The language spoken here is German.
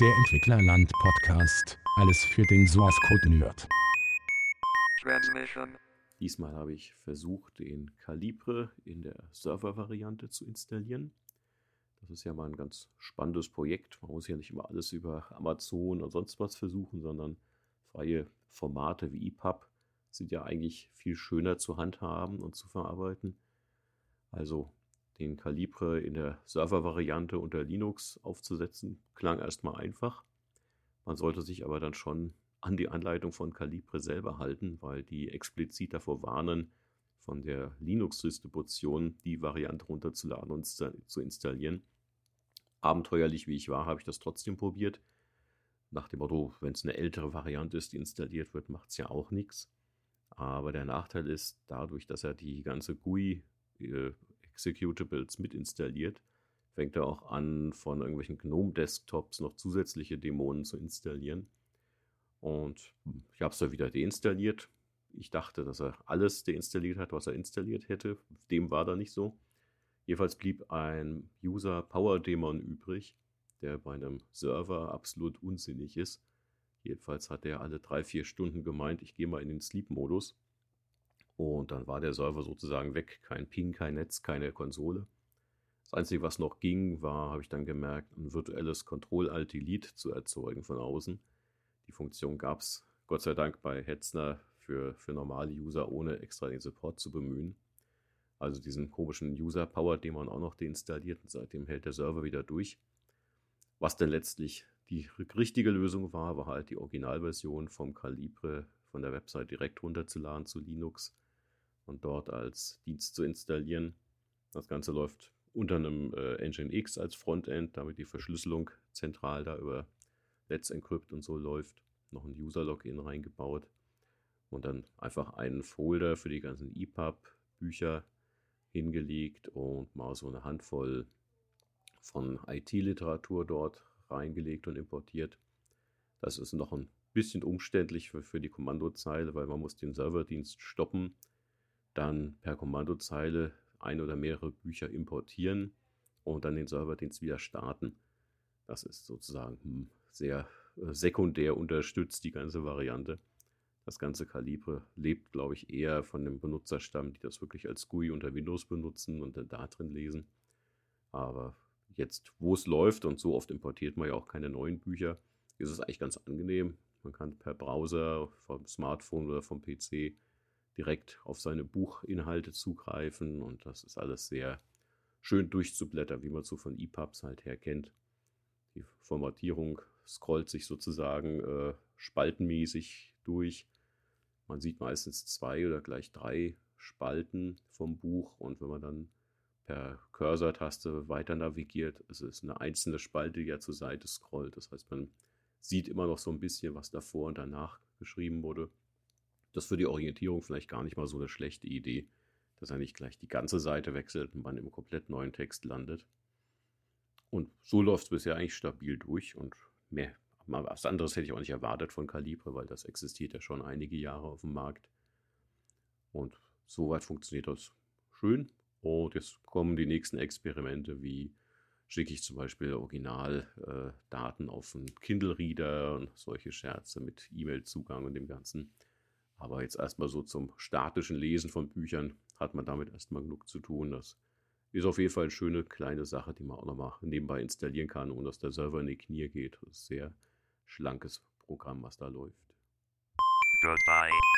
Der Entwicklerland Podcast. Alles für den Source Code Nerd. Transmission. Diesmal habe ich versucht, den Calibre in der Server-Variante zu installieren. Das ist ja mal ein ganz spannendes Projekt. Man muss ja nicht immer alles über Amazon und sonst was versuchen, sondern freie Formate wie EPUB sind ja eigentlich viel schöner zu handhaben und zu verarbeiten. Also den Calibre in der Server-Variante unter Linux aufzusetzen, klang erstmal einfach. Man sollte sich aber dann schon an die Anleitung von Calibre selber halten, weil die explizit davor warnen, von der Linux-Distribution die Variante runterzuladen und zu installieren. Abenteuerlich wie ich war, habe ich das trotzdem probiert. Nach dem Motto, wenn es eine ältere Variante ist, die installiert wird, macht es ja auch nichts. Aber der Nachteil ist, dadurch, dass er die ganze GUI äh, Executables mit installiert, fängt er auch an, von irgendwelchen GNOME-Desktops noch zusätzliche Dämonen zu installieren. Und ich habe es da wieder deinstalliert. Ich dachte, dass er alles deinstalliert hat, was er installiert hätte. Dem war da nicht so. Jedenfalls blieb ein User Power Daemon übrig, der bei einem Server absolut unsinnig ist. Jedenfalls hat er alle drei, vier Stunden gemeint, ich gehe mal in den Sleep-Modus. Und dann war der Server sozusagen weg. Kein Ping, kein Netz, keine Konsole. Das Einzige, was noch ging, war, habe ich dann gemerkt, ein virtuelles Control-Alt-Delete zu erzeugen von außen. Die Funktion gab es Gott sei Dank bei Hetzner für, für normale User, ohne extra den Support zu bemühen. Also diesen komischen User-Power, den man auch noch deinstalliert und seitdem hält der Server wieder durch. Was denn letztlich die richtige Lösung war, war halt die Originalversion vom Calibre von der Website direkt runterzuladen zu Linux und dort als Dienst zu installieren. Das Ganze läuft unter einem äh, Nginx als Frontend, damit die Verschlüsselung zentral da über Let's Encrypt und so läuft. Noch ein User-Login reingebaut und dann einfach einen Folder für die ganzen EPUB-Bücher hingelegt und mal so eine Handvoll von IT-Literatur dort reingelegt und importiert. Das ist noch ein bisschen umständlich für, für die Kommandozeile, weil man muss den Serverdienst stoppen dann per Kommandozeile ein oder mehrere Bücher importieren und dann den Serverdienst wieder starten. Das ist sozusagen hm, sehr äh, sekundär unterstützt, die ganze Variante. Das ganze Kalibre lebt, glaube ich, eher von dem Benutzerstamm, die das wirklich als GUI unter Windows benutzen und dann da drin lesen. Aber jetzt, wo es läuft und so oft importiert man ja auch keine neuen Bücher, ist es eigentlich ganz angenehm. Man kann per Browser, vom Smartphone oder vom PC direkt auf seine Buchinhalte zugreifen und das ist alles sehr schön durchzublättern, wie man so von EPUBs halt her kennt. Die Formatierung scrollt sich sozusagen äh, spaltenmäßig durch. Man sieht meistens zwei oder gleich drei Spalten vom Buch und wenn man dann per Cursor-Taste weiter navigiert, ist es eine einzelne Spalte, die ja zur Seite scrollt. Das heißt, man sieht immer noch so ein bisschen, was davor und danach geschrieben wurde. Das ist für die Orientierung vielleicht gar nicht mal so eine schlechte Idee, dass er nicht gleich die ganze Seite wechselt und man im komplett neuen Text landet. Und so läuft es bisher eigentlich stabil durch und mehr, was anderes hätte ich auch nicht erwartet von Calibre, weil das existiert ja schon einige Jahre auf dem Markt. Und soweit funktioniert das schön. Und jetzt kommen die nächsten Experimente, wie schicke ich zum Beispiel Originaldaten äh, auf einen Kindle-Reader und solche Scherze mit E-Mail-Zugang und dem Ganzen. Aber jetzt erstmal so zum statischen Lesen von Büchern hat man damit erstmal genug zu tun. Das ist auf jeden Fall eine schöne kleine Sache, die man auch nochmal nebenbei installieren kann, ohne dass der Server in die Knie geht. Das ist ein sehr schlankes Programm, was da läuft. Goodbye.